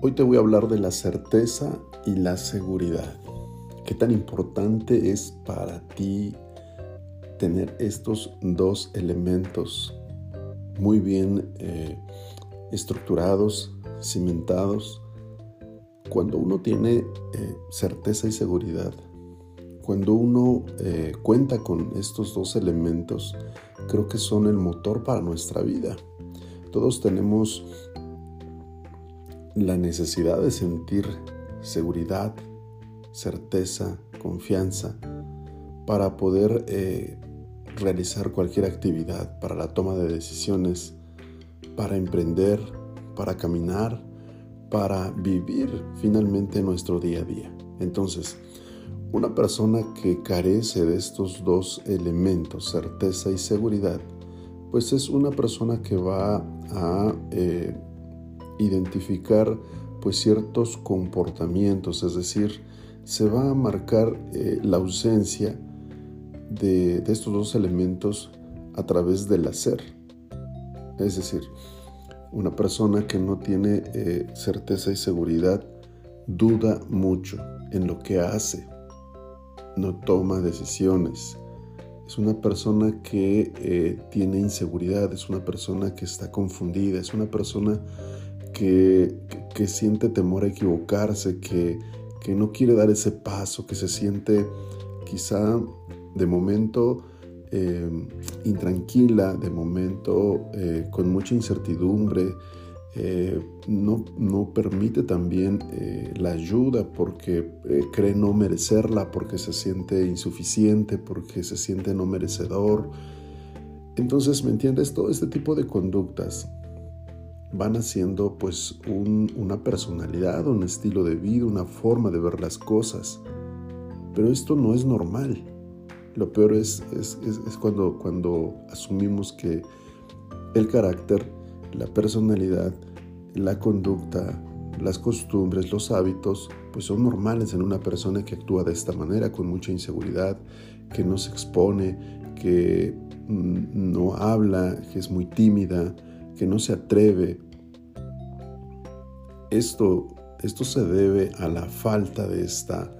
Hoy te voy a hablar de la certeza y la seguridad. ¿Qué tan importante es para ti tener estos dos elementos muy bien eh, estructurados, cimentados? Cuando uno tiene eh, certeza y seguridad, cuando uno eh, cuenta con estos dos elementos, creo que son el motor para nuestra vida. Todos tenemos la necesidad de sentir seguridad, certeza, confianza para poder eh, realizar cualquier actividad, para la toma de decisiones, para emprender, para caminar, para vivir finalmente nuestro día a día. Entonces, una persona que carece de estos dos elementos, certeza y seguridad, pues es una persona que va a eh, identificar pues ciertos comportamientos, es decir, se va a marcar eh, la ausencia de, estos dos elementos a través del hacer. Es decir, una persona que no tiene eh, certeza y seguridad duda mucho en lo que hace, no toma decisiones. Es una persona que eh, tiene inseguridad, es una persona que está confundida, es una persona que, siente temor a equivocarse, que, no quiere dar ese paso, que se siente quizá de momento eh, intranquila, de momento eh, con mucha incertidumbre, eh, no, no, permite también la ayuda porque cree no merecerla, porque se siente insuficiente, porque se siente no merecedor. Entonces, ¿me entiendes? Todo este tipo de conductas van haciendo pues una personalidad, un estilo de vida, una forma de ver las cosas. Pero esto no es normal. Lo peor es, es, cuando, cuando asumimos que el carácter, la personalidad, la conducta, las costumbres, los hábitos, pues son normales en una persona que actúa de esta manera, con mucha inseguridad, que no se expone, que no habla, que es muy tímida, que no se atreve. Esto, esto se debe a la falta de esta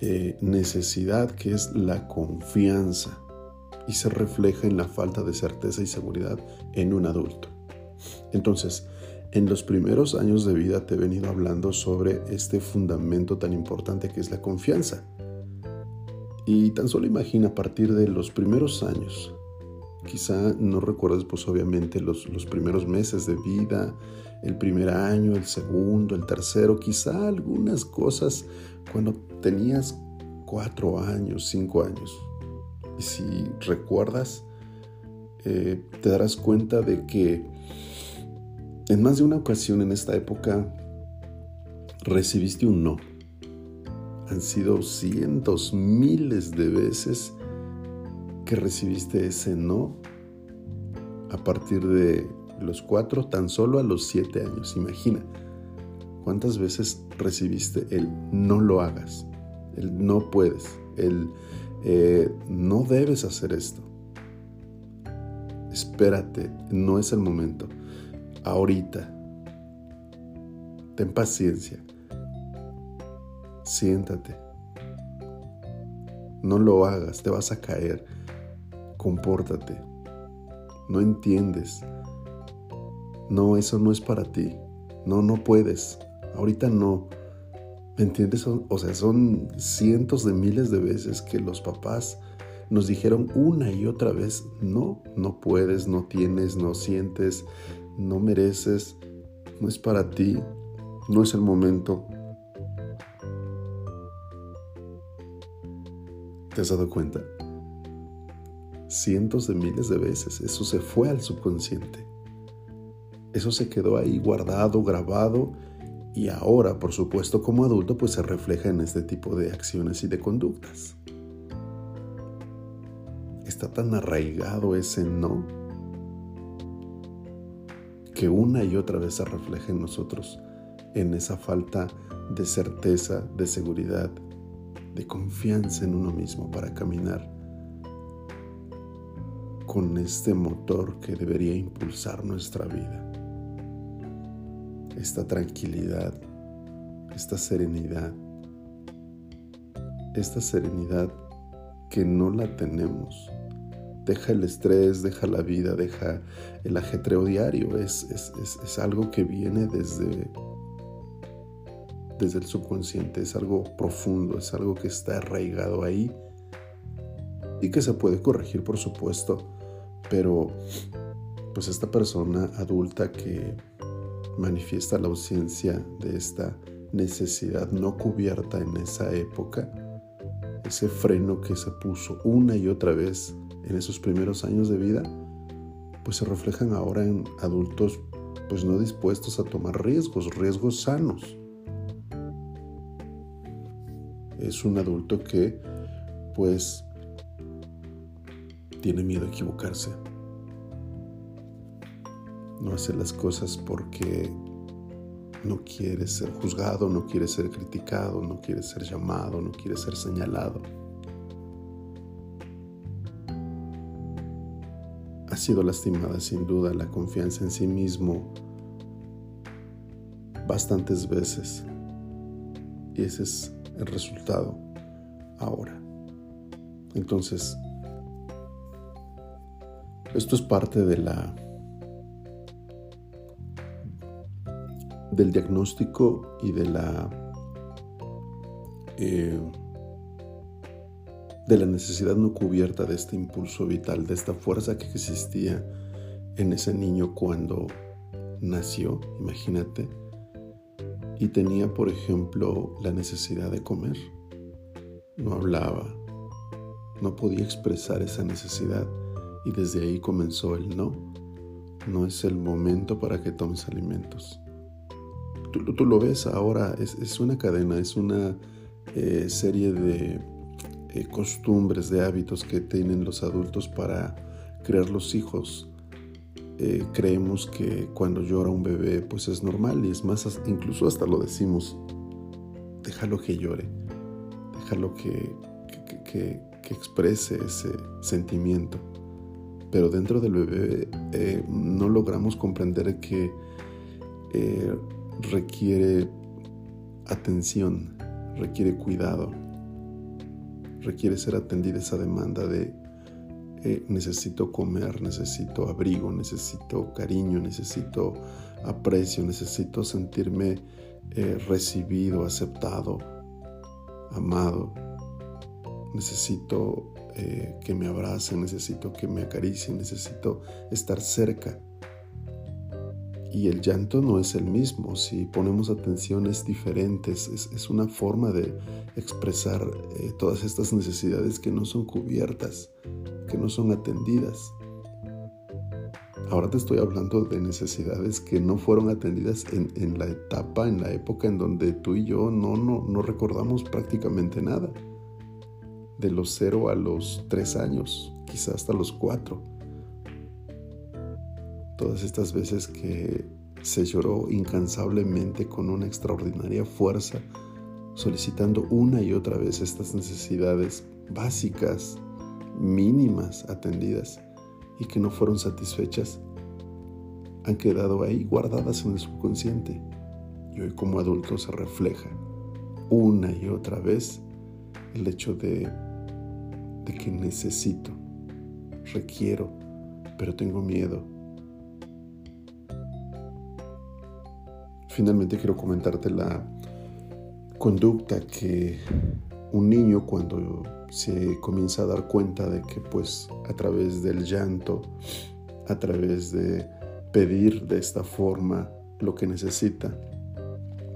eh, necesidad que es la confianza y se refleja en la falta de certeza y seguridad en un adulto. Entonces, en los primeros años de vida te he venido hablando sobre este fundamento tan importante que es la confianza. Y tan solo imagina a partir de los primeros años, Quizá no recuerdes pues obviamente los, primeros meses de vida, el primer año, el segundo, el tercero, quizá algunas cosas cuando tenías cuatro años, cinco años. Y si recuerdas, eh, te darás cuenta de que en más de una ocasión en esta época recibiste un no. Han sido cientos, miles de veces que recibiste ese no a partir de los cuatro, tan solo a los siete años. Imagina cuántas veces recibiste el no lo hagas, el no puedes, el eh, no debes hacer esto. Espérate, no es el momento. Ahorita. Ten paciencia. Siéntate. No lo hagas, te vas a caer compórtate. No entiendes. No, eso no es para ti. No, no puedes. Ahorita no. ¿Me entiendes? O sea, son cientos de miles de veces que los papás nos dijeron una y otra vez, no, no puedes, no tienes, no sientes, no mereces, no es para ti, no es el momento. ¿Te has dado cuenta? Cientos de miles de veces. Eso se fue al subconsciente. Eso se quedó ahí guardado, grabado y ahora, por supuesto, como adulto, pues se refleja en este tipo de acciones y de conductas. Está tan arraigado ese no que una y otra vez se refleja en nosotros, en esa falta de certeza, de seguridad, de confianza en uno mismo para caminar con este motor que debería impulsar nuestra vida. Esta tranquilidad, esta serenidad, esta serenidad que no la tenemos. Deja el estrés, deja la vida, deja el ajetreo diario. Es, es, algo que viene desde, desde el subconsciente, es algo profundo, es algo que está arraigado ahí y que se puede corregir, por supuesto, pero pues esta persona adulta que manifiesta la ausencia de esta necesidad no cubierta en esa época, ese freno que se puso una y otra vez en esos primeros años de vida, pues se reflejan ahora en adultos pues no dispuestos a tomar riesgos, riesgos sanos. Es un adulto que pues tiene miedo a equivocarse. No hace las cosas porque no quiere ser juzgado, no quiere ser criticado, no quiere ser llamado, no quiere ser señalado. Ha sido lastimada sin duda la confianza en sí mismo bastantes veces. Y ese es el resultado ahora. Entonces, esto es parte de la del diagnóstico y de la eh, de la necesidad no cubierta de este impulso vital, de esta fuerza que existía en ese niño cuando nació, imagínate, y tenía, por ejemplo, la necesidad de comer. No hablaba, no podía expresar esa necesidad y desde ahí comenzó el no. No es el momento para que tomes alimentos. Tú, lo ves ahora, es, una cadena, es una eh, serie de eh, costumbres, de hábitos que tienen los adultos para crear los hijos. Eh, creemos que cuando llora un bebé pues es normal y es más, incluso hasta lo decimos, déjalo que llore, déjalo que, que, exprese ese sentimiento. Pero dentro del bebé no logramos comprender que requiere atención, requiere cuidado, requiere ser atendida esa demanda de eh, necesito comer, necesito abrigo, necesito cariño, necesito aprecio, necesito sentirme eh, recibido, aceptado, amado. Necesito eh, que me abracen, necesito que me acaricien, necesito estar cerca y el llanto no es el mismo. Si ponemos atención es diferente, es, una forma de expresar eh, todas estas necesidades que no son cubiertas, que no son atendidas. Ahora te estoy hablando de necesidades que no fueron atendidas en, la etapa, en la época en donde tú y yo no, no, no recordamos prácticamente nada. De los cero a los tres años, quizás hasta los cuatro. Todas estas veces que se lloró incansablemente con una extraordinaria fuerza, solicitando una y otra vez estas necesidades básicas, mínimas, atendidas y que no fueron satisfechas, han quedado ahí guardadas en el subconsciente. Y hoy como adulto se refleja una y otra vez el hecho de, de que necesito, requiero, pero tengo miedo, finalmente quiero comentarte la conducta que un niño cuando se comienza a dar cuenta de que pues a través del llanto, a través de pedir de esta forma lo que necesita,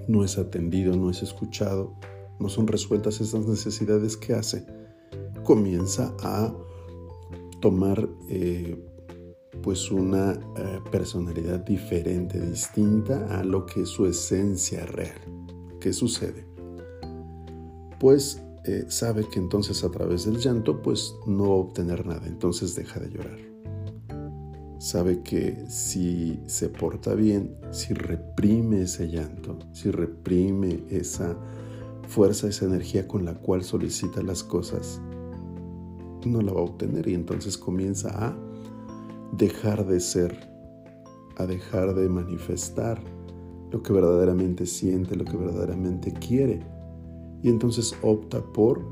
no es atendido, no es escuchado, no son resueltas esas necesidades que hace, comienza a tomar eh, pues una eh, personalidad diferente, distinta a lo que es su esencia real. ¿Qué sucede? Pues eh, sabe que entonces a través del llanto pues no va a obtener nada, entonces deja de llorar. Sabe que si se porta bien, si reprime ese llanto, si reprime esa fuerza, esa energía con la cual solicita las cosas, no la va a obtener y entonces comienza a dejar de ser, a dejar de manifestar, lo que verdaderamente siente, lo que verdaderamente quiere. Y entonces opta por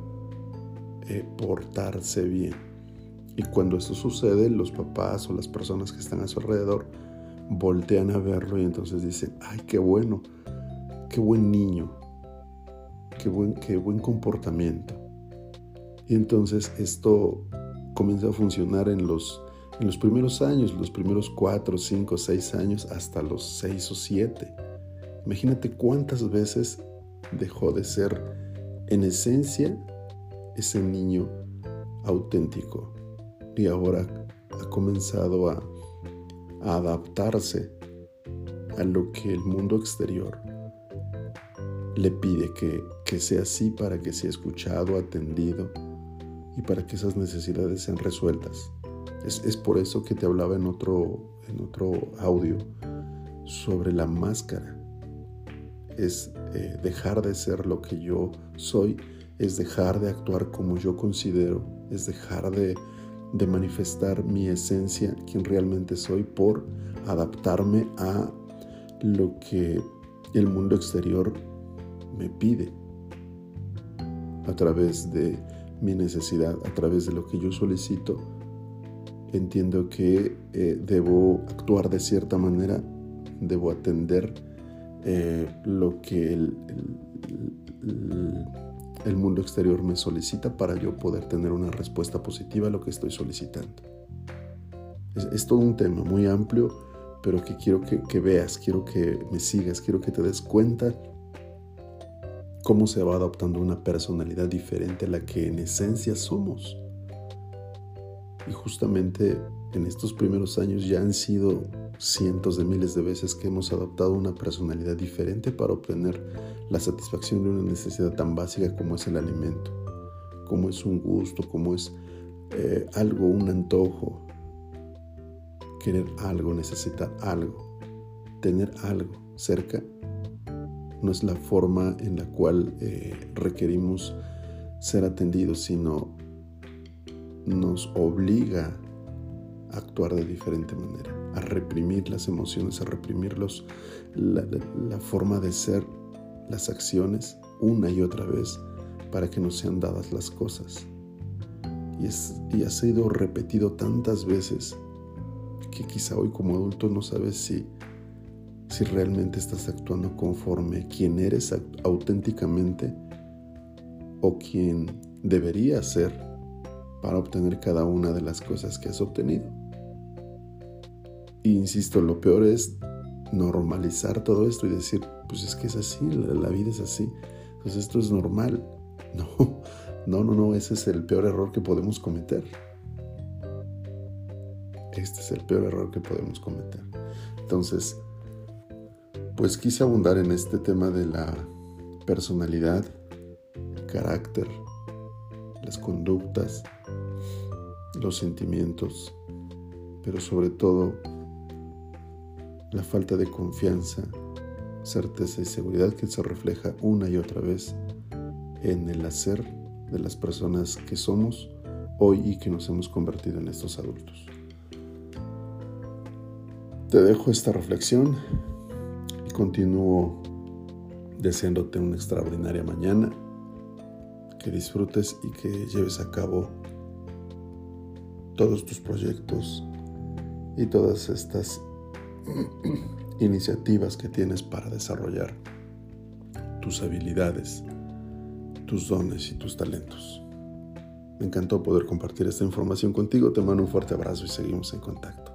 eh, portarse bien. Y cuando esto sucede, los papás o las personas que están a su alrededor voltean a verlo y entonces dicen, ay, qué bueno, qué buen niño, qué buen, qué buen comportamiento. Y entonces esto comienza a funcionar en los, en los primeros años, los primeros cuatro, cinco, seis años, hasta los seis o siete. Imagínate cuántas veces dejó de ser en esencia ese niño auténtico y ahora ha comenzado a, adaptarse a lo que el mundo exterior le pide que, sea así para que sea escuchado, atendido y para que esas necesidades sean resueltas. Es, por eso que te hablaba en otro, en otro audio sobre la máscara es eh, dejar de ser lo que yo soy, es dejar de actuar como yo considero, es dejar de, de manifestar mi esencia, quien realmente soy, por adaptarme a lo que el mundo exterior me pide a través de mi necesidad, a través de lo que yo solicito. Entiendo que eh, debo actuar de cierta manera, debo atender eh, lo que el, el, mundo exterior me solicita para yo poder tener una respuesta positiva a lo que estoy solicitando. Es, todo un tema muy amplio, pero que quiero que, que veas, quiero que me sigas, quiero que te des cuenta cómo se va adoptando una personalidad diferente a la que en esencia somos. Y justamente en estos primeros años ya han sido cientos de miles de veces que hemos adoptado una personalidad diferente para obtener la satisfacción de una necesidad tan básica como es el alimento, como es un gusto, como es eh, algo, un antojo, querer algo, necesitar algo, tener algo cerca, no es la forma en la cual eh, requerimos ser atendidos, sino nos obliga actuar de diferente manera, a reprimir las emociones, a reprimir la, forma de ser, las acciones una y otra vez para que nos sean dadas las cosas. Y, es, y ha sido repetido tantas veces que quizá hoy como adulto no sabes si, si realmente estás actuando conforme quien eres auténticamente o quien debería ser para obtener cada una de las cosas que has obtenido insisto, lo peor es normalizar todo esto y decir, pues es que es así, la, vida es así, entonces esto es normal. No, no, no, no, ese es el peor error que podemos cometer. Este es el peor error que podemos cometer. Entonces, pues quise abundar en este tema de la personalidad, carácter, las conductas, los sentimientos, pero sobre todo la falta de confianza, certeza y seguridad que se refleja una y otra vez en el hacer de las personas que somos hoy y que nos hemos convertido en estos adultos. Te dejo esta reflexión continúo deseándote una extraordinaria mañana, que disfrutes y que lleves a cabo todos tus proyectos y todas estas iniciativas que tienes para desarrollar tus habilidades, tus dones y tus talentos. Me encantó poder compartir esta información contigo. Te mando un fuerte abrazo y seguimos en contacto.